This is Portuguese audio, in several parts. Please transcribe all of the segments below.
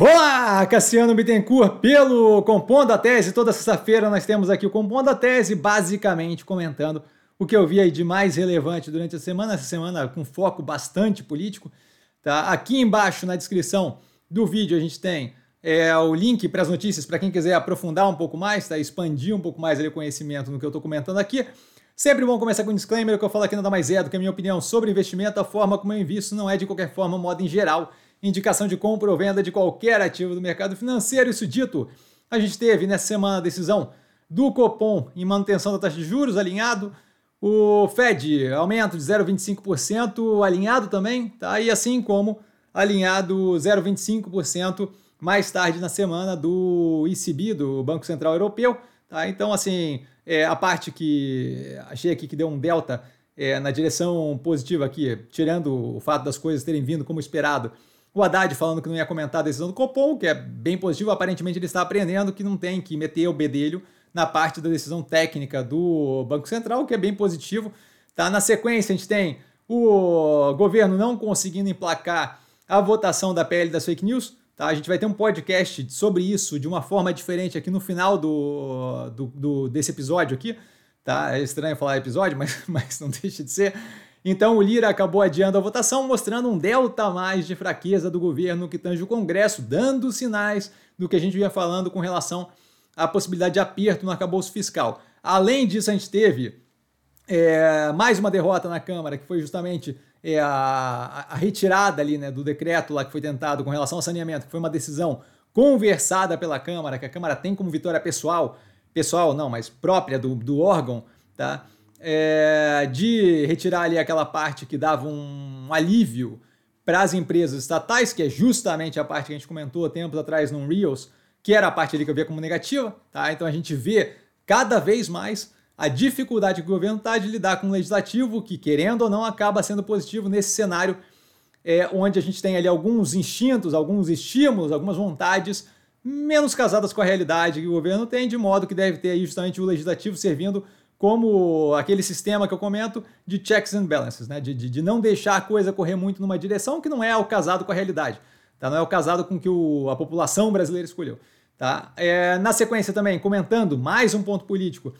Olá, Cassiano Bittencourt, pelo Compondo a Tese. Toda sexta-feira nós temos aqui o Compondo a Tese, basicamente comentando o que eu vi aí de mais relevante durante a semana, essa semana com foco bastante político. Tá? Aqui embaixo na descrição do vídeo a gente tem é, o link para as notícias para quem quiser aprofundar um pouco mais, tá? expandir um pouco mais o conhecimento no que eu estou comentando aqui. Sempre bom começar com um disclaimer, que eu falo aqui nada mais é do que a minha opinião sobre investimento, a forma como eu invisto não é de qualquer forma, modo em geral indicação de compra ou venda de qualquer ativo do mercado financeiro. Isso dito, a gente teve nessa semana a decisão do Copom em manutenção da taxa de juros alinhado, o Fed aumento de 0,25% alinhado também, tá? E assim como alinhado 0,25% mais tarde na semana do ECB, do Banco Central Europeu, tá? Então, assim, é, a parte que achei aqui que deu um delta é, na direção positiva aqui, tirando o fato das coisas terem vindo como esperado, o Haddad falando que não ia comentar a decisão do Copom, que é bem positivo, aparentemente ele está aprendendo que não tem que meter o bedelho na parte da decisão técnica do Banco Central, que é bem positivo. Tá? Na sequência, a gente tem o governo não conseguindo emplacar a votação da PL das fake news. Tá? A gente vai ter um podcast sobre isso de uma forma diferente aqui no final do, do, do desse episódio aqui. Tá? É estranho falar episódio, mas, mas não deixa de ser. Então o Lira acabou adiando a votação, mostrando um delta a mais de fraqueza do governo que tange o Congresso, dando sinais do que a gente vinha falando com relação à possibilidade de aperto no arcabouço fiscal. Além disso, a gente teve é, mais uma derrota na Câmara, que foi justamente é, a, a, retirada ali né, do decreto lá que foi tentado com relação ao saneamento, que foi uma decisão conversada pela Câmara, que a Câmara tem como vitória pessoal, pessoal não, mas própria do, do órgão, tá? É, de retirar ali aquela parte que dava um alívio para as empresas estatais, que é justamente a parte que a gente comentou tempos atrás no Reels, que era a parte ali que eu via como negativa, tá? Então a gente vê cada vez mais a dificuldade que o governo está de lidar com o legislativo, que querendo ou não acaba sendo positivo nesse cenário é, onde a gente tem ali alguns instintos, alguns estímulos, algumas vontades menos casadas com a realidade que o governo tem, de modo que deve ter aí justamente o legislativo servindo como aquele sistema que eu comento de checks and balances, né? de, de, de não deixar a coisa correr muito numa direção que não é o casado com a realidade, tá? não é o casado com que o, a população brasileira escolheu. Tá? É, na sequência também, comentando mais um ponto político,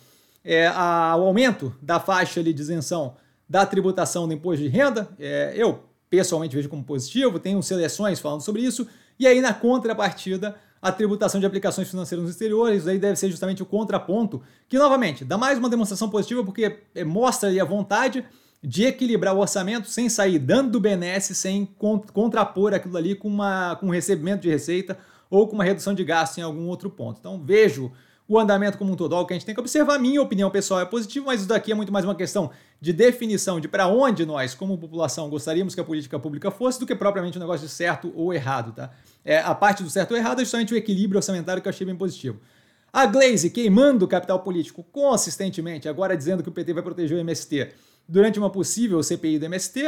é, a, o aumento da faixa ali de isenção da tributação do imposto de renda, é, eu pessoalmente vejo como positivo, tenho seleções falando sobre isso, e aí na contrapartida a tributação de aplicações financeiras nos exteriores, aí deve ser justamente o contraponto, que novamente dá mais uma demonstração positiva porque é, mostra a vontade de equilibrar o orçamento sem sair dando do BNS, sem contrapor aquilo ali com, uma, com um recebimento de receita ou com uma redução de gasto em algum outro ponto. Então vejo o andamento como um todo, algo que a gente tem que observar. Minha opinião pessoal é positiva, mas isso daqui é muito mais uma questão de definição de para onde nós, como população, gostaríamos que a política pública fosse do que propriamente um negócio de certo ou errado, tá? É, a parte do certo ou errado é justamente o equilíbrio orçamentário que eu achei bem positivo. A Glaze queimando o capital político consistentemente, agora dizendo que o PT vai proteger o MST durante uma possível CPI do MST,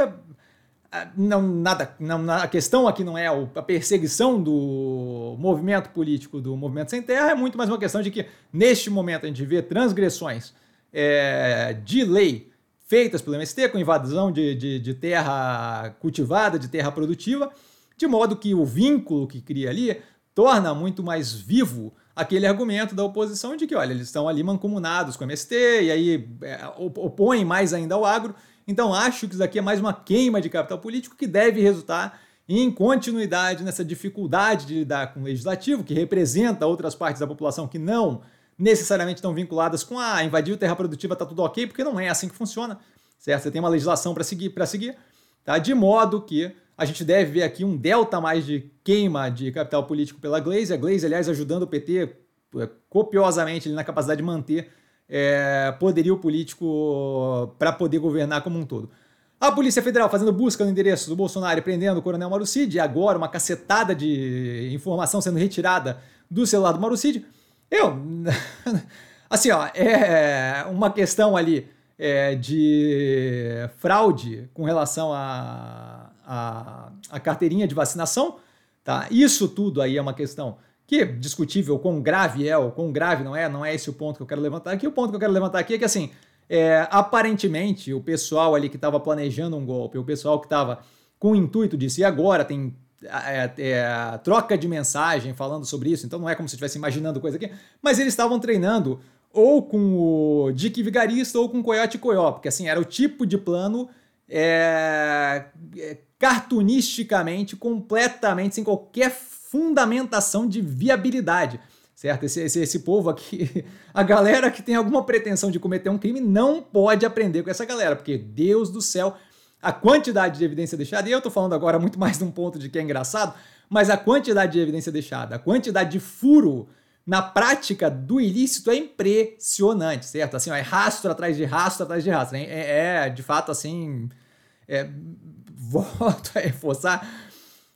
não nada, não, a questão aqui não é a perseguição do movimento político do movimento sem terra, é muito mais uma questão de que neste momento a gente vê transgressões é, de lei feitas pelo MST com invasão de, de, de, terra cultivada, de terra produtiva, de modo que o vínculo que cria ali torna muito mais vivo aquele argumento da oposição de que, olha, eles estão ali mancomunados com o MST e aí é, opõem mais ainda ao agro então acho que isso aqui é mais uma queima de capital político que deve resultar em continuidade nessa dificuldade de lidar com o legislativo, que representa outras partes da população que não necessariamente estão vinculadas com a ah, invadir terra produtiva, tá tudo ok, porque não é assim que funciona, certo? Você tem uma legislação para seguir, para seguir, tá? De modo que a gente deve ver aqui um delta mais de queima de capital político pela Glaze, a Glaze, aliás, ajudando o PT é, copiosamente na capacidade de manter é, poderio político para poder governar como um todo. A Polícia Federal fazendo busca no endereço do Bolsonaro e prendendo o Coronel Marucide, e agora uma cacetada de informação sendo retirada do celular do Marucide. Eu, assim, ó, é uma questão ali é, de fraude com relação à a, a, a, carteirinha de vacinação, tá? Isso tudo aí é uma questão que é discutível quão grave é ou quão grave não é, não é esse o ponto que eu quero levantar aqui. O ponto que eu quero levantar aqui é que, assim, é, aparentemente o pessoal ali que estava planejando um golpe, o pessoal que estava com o intuito disso, e agora tem é, é, troca de mensagem falando sobre isso, então não é como se estivesse imaginando coisa aqui, mas eles estavam treinando ou com o Dick Vigarista ou com o Coyote Coyó, porque assim, era o tipo de plano é, é, cartunisticamente, completamente, sem qualquer fundamentação de viabilidade certo? Esse, esse, esse povo aqui, a galera que tem alguma pretensão de cometer um crime não pode aprender com essa galera, porque Deus do céu, a quantidade de evidência deixada, e eu tô falando agora muito mais de um ponto de que é engraçado, mas a quantidade de evidência deixada, a quantidade de furo na prática do ilícito é impressionante, certo? Assim, ó, é rastro atrás de rastro atrás de rastro. É, é, de fato assim. É, volto a reforçar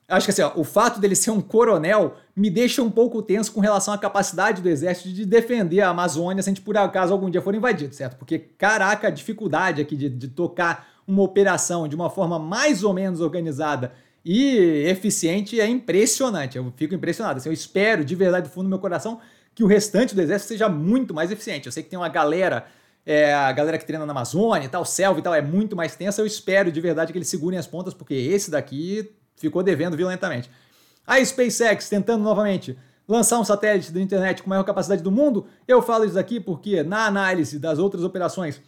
Acho que assim, ó, o fato dele ser um coronel me deixa um pouco tenso com relação à capacidade do exército de defender a Amazônia se a gente por acaso algum dia for invadido, certo? Porque, caraca, a dificuldade aqui de, de tocar uma operação de uma forma mais ou menos organizada e eficiente é impressionante. Eu fico impressionado. Assim, eu espero de verdade do fundo do meu coração que o restante do exército seja muito mais eficiente. Eu sei que tem uma galera, é, a galera que treina na Amazônia e tal, selva e tal, é muito mais tensa. Eu espero de verdade que eles segurem as pontas, porque esse daqui ficou devendo violentamente. A SpaceX tentando novamente lançar um satélite da internet com maior capacidade do mundo, eu falo isso aqui porque na análise das outras operações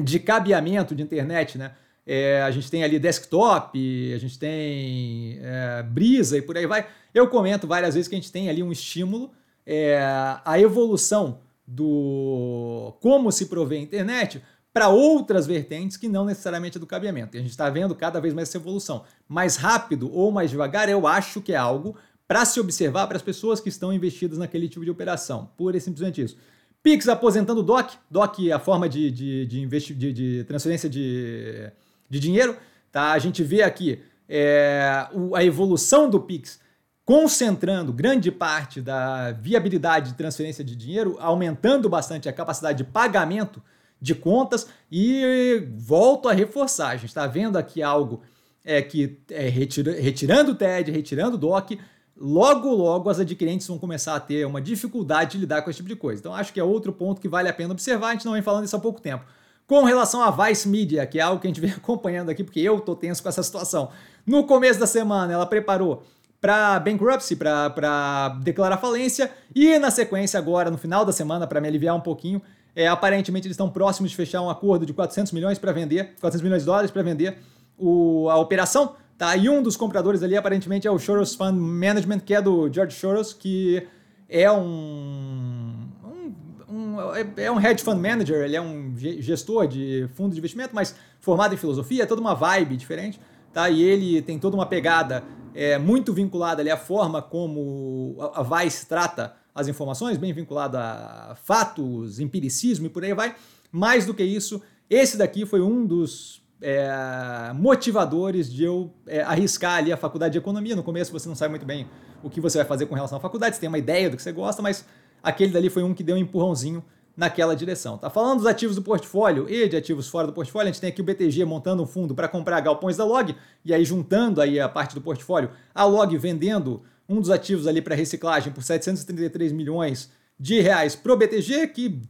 de cabeamento de internet, né? É, a gente tem ali desktop, a gente tem é, brisa e por aí vai. Eu comento várias vezes que a gente tem ali um estímulo, é, a evolução do como se provê a internet para outras vertentes que não necessariamente é do cabeamento. E a gente está vendo cada vez mais essa evolução. Mais rápido ou mais devagar, eu acho que é algo para se observar para as pessoas que estão investidas naquele tipo de operação. Pura e simplesmente isso. Pix aposentando o DOC. DOC é a forma de, de, de, investi de, de transferência de, de dinheiro. Tá? A gente vê aqui é, a evolução do Pix concentrando grande parte da viabilidade de transferência de dinheiro, aumentando bastante a capacidade de pagamento de contas e volto a reforçar, a gente está vendo aqui algo é, que é, retira, retirando o TED, retirando o DOC, logo logo as adquirentes vão começar a ter uma dificuldade de lidar com esse tipo de coisa. Então acho que é outro ponto que vale a pena observar, a gente não vem falando isso há pouco tempo. Com relação à Vice Media, que é algo que a gente vem acompanhando aqui, porque eu tô tenso com essa situação. No começo da semana, ela preparou para bankruptcy, para declarar falência, e na sequência agora, no final da semana, para me aliviar um pouquinho, é, aparentemente eles estão próximos de fechar um acordo de 400 milhões para vender, 400 milhões de dólares para vender o, a operação. Tá? E um dos compradores ali aparentemente é o Soros Fund Management, que é do George Soros, que é um, um, um, é um hedge fund manager, ele é um gestor de fundo de investimento, mas formado em filosofia, é toda uma vibe diferente. Tá? E ele tem toda uma pegada é, muito vinculada ali à forma como a Vice trata as informações, bem vinculado a fatos, empiricismo e por aí vai. Mais do que isso, esse daqui foi um dos é, motivadores de eu é, arriscar ali a faculdade de economia. No começo você não sabe muito bem o que você vai fazer com relação à faculdade, você tem uma ideia do que você gosta, mas aquele dali foi um que deu um empurrãozinho naquela direção. Tá falando dos ativos do portfólio e de ativos fora do portfólio, a gente tem aqui o BTG montando um fundo para comprar galpões da Log e aí juntando aí a parte do portfólio, a Log vendendo um dos ativos ali para reciclagem por 733 milhões de reais para o BTG, que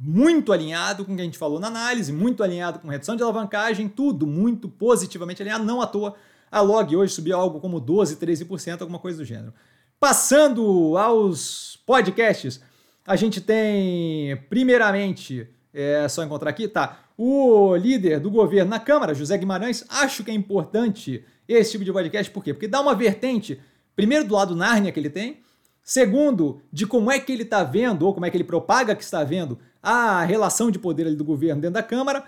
muito alinhado com o que a gente falou na análise, muito alinhado com redução de alavancagem, tudo muito positivamente alinhado, não à toa. A log hoje subiu algo como 12, 13%, alguma coisa do gênero. Passando aos podcasts, a gente tem, primeiramente, é só encontrar aqui, tá? O líder do governo na Câmara, José Guimarães, acho que é importante esse tipo de podcast, por quê? Porque dá uma vertente Primeiro, do lado Nárnia que ele tem. Segundo, de como é que ele está vendo, ou como é que ele propaga que está vendo, a relação de poder do governo dentro da Câmara,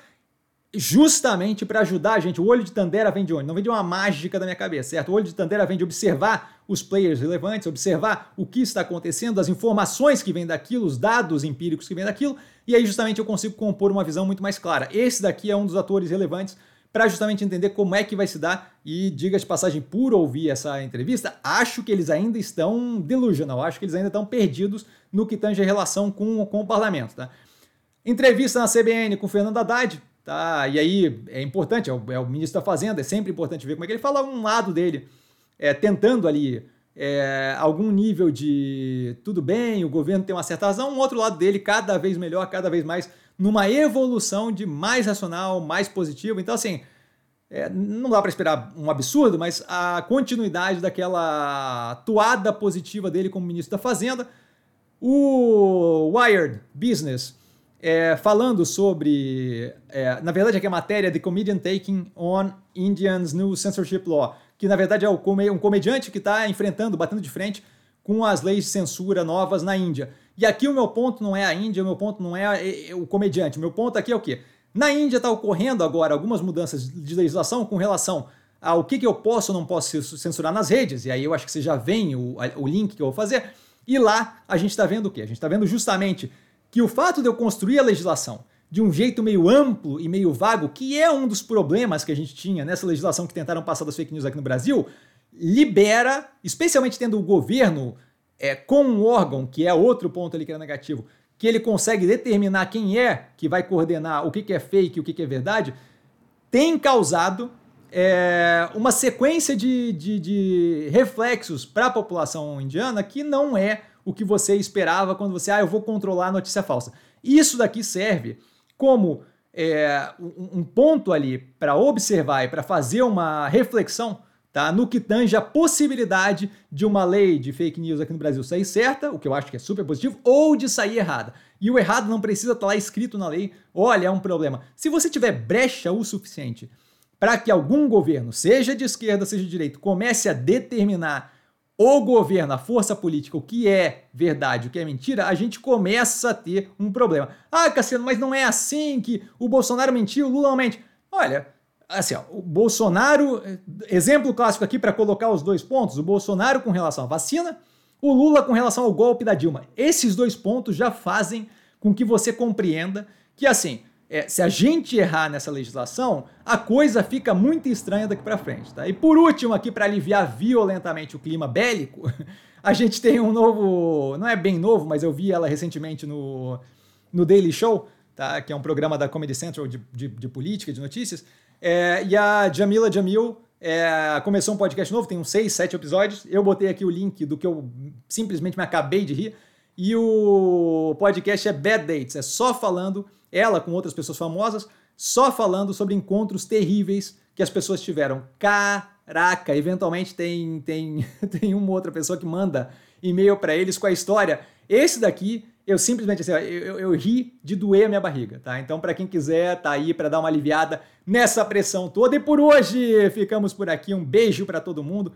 justamente para ajudar a gente. O olho de Tandera vem de onde? Não vem de uma mágica da minha cabeça, certo? O olho de Tandera vem de observar os players relevantes, observar o que está acontecendo, as informações que vêm daquilo, os dados empíricos que vêm daquilo, e aí justamente eu consigo compor uma visão muito mais clara. Esse daqui é um dos atores relevantes para justamente entender como é que vai se dar. E diga de passagem, por ouvir essa entrevista, acho que eles ainda estão delusional, acho que eles ainda estão perdidos no que tange a relação com, com o parlamento. Tá? Entrevista na CBN com Fernando Haddad, tá? E aí é importante, é o, é o, ministro da Fazenda, é sempre importante ver como é que ele fala um lado dele, é, tentando ali é, algum nível de tudo bem, o governo tem uma certa razão, um outro lado dele cada vez melhor, cada vez mais numa evolução de mais racional, mais positivo. Então, assim, é, não dá para esperar um absurdo, mas a continuidade daquela toada positiva dele como ministro da Fazenda. O Wired Business é, falando sobre, é, na verdade, aqui a matéria The Comedian Taking on Indians New Censorship Law, que na verdade é um comediante que está enfrentando, batendo de frente com as leis de censura novas na Índia. E aqui o meu ponto não é a Índia, o meu ponto não é, o comediante, o meu ponto aqui é o quê? Na Índia está ocorrendo agora algumas mudanças de legislação com relação ao que, que eu posso ou não posso censurar nas redes, e aí eu acho que você já vem o, o link que eu vou fazer, e lá a gente está vendo o quê? A gente está vendo justamente que o fato de eu construir a legislação de um jeito meio amplo e meio vago, que é um dos problemas que a gente tinha nessa legislação que tentaram passar das fake news aqui no Brasil, libera, especialmente tendo o governo é, com um órgão, que é outro ponto ali que era negativo, que ele consegue determinar quem é que vai coordenar o que, que é fake e o que, que é verdade, tem causado é, uma sequência de, de, de reflexos para a população indiana que não é o que você esperava quando você, ah, eu vou controlar a notícia falsa. Isso daqui serve como é, um ponto ali para observar e para fazer uma reflexão tá? no que tange a possibilidade de uma lei de fake news aqui no Brasil sair certa, o que eu acho que é super positivo, ou de sair errada. E o errado não precisa estar tá lá escrito na lei, olha, é um problema. Se você tiver brecha o suficiente para que algum governo, seja de esquerda, seja de direita, comece a determinar o governo, a força política, o que é verdade, o que é mentira, a gente começa a ter um problema. Ah, Cassiano, mas não é assim que o Bolsonaro mentiu, o Lula mente. Olha, assim, ó, o Bolsonaro, exemplo clássico aqui para colocar os dois pontos, o Bolsonaro com relação à vacina, o Lula com relação ao golpe da Dilma. Esses dois pontos já fazem com que você compreenda que, assim, é, se a gente errar nessa legislação, a coisa fica muito estranha daqui para frente. Tá? E por último, aqui para aliviar violentamente o clima bélico, a gente tem um novo, não é bem novo, mas eu vi ela recentemente no, no Daily Show, tá? que é um programa da Comedy Central de, de, de política, de notícias, é, e a Jamila Jamil é, começou um podcast novo, tem uns seis, sete episódios. Eu botei aqui o link do que eu simplesmente me acabei de rir. E o podcast é Bad Dates, é só falando ela com outras pessoas famosas, só falando sobre encontros terríveis que as pessoas tiveram. Caraca, eventualmente tem, tem, tem uma outra pessoa que manda e-mail para eles com a história. Esse daqui, eu simplesmente assim, eu, eu, eu ri de doer a minha barriga, tá? Então, para quem quiser, tá aí para dar uma aliviada nessa pressão toda. E por hoje ficamos por aqui. Um beijo para todo mundo.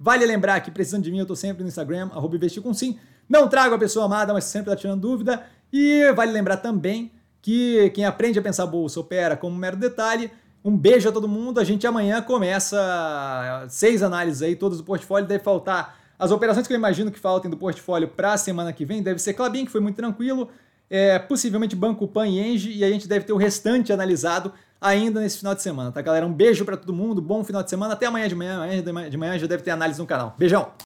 Vale lembrar que precisando de mim, eu tô sempre no Instagram, arroba com sim. Não trago a pessoa amada, mas sempre tá tirando dúvida. E vale lembrar também que quem aprende a pensar bolsa opera como um mero detalhe. Um beijo a todo mundo. A gente amanhã começa seis análises aí, todas do portfólio. Deve faltar as operações que eu imagino que faltem do portfólio para a semana que vem. Deve ser Clabin, que foi muito tranquilo. É, possivelmente Banco Pan e Engie. E a gente deve ter o restante analisado ainda nesse final de semana, tá, galera? Um beijo para todo mundo. Bom final de semana. Até amanhã de manhã. Amanhã de manhã já deve ter análise no canal. Beijão!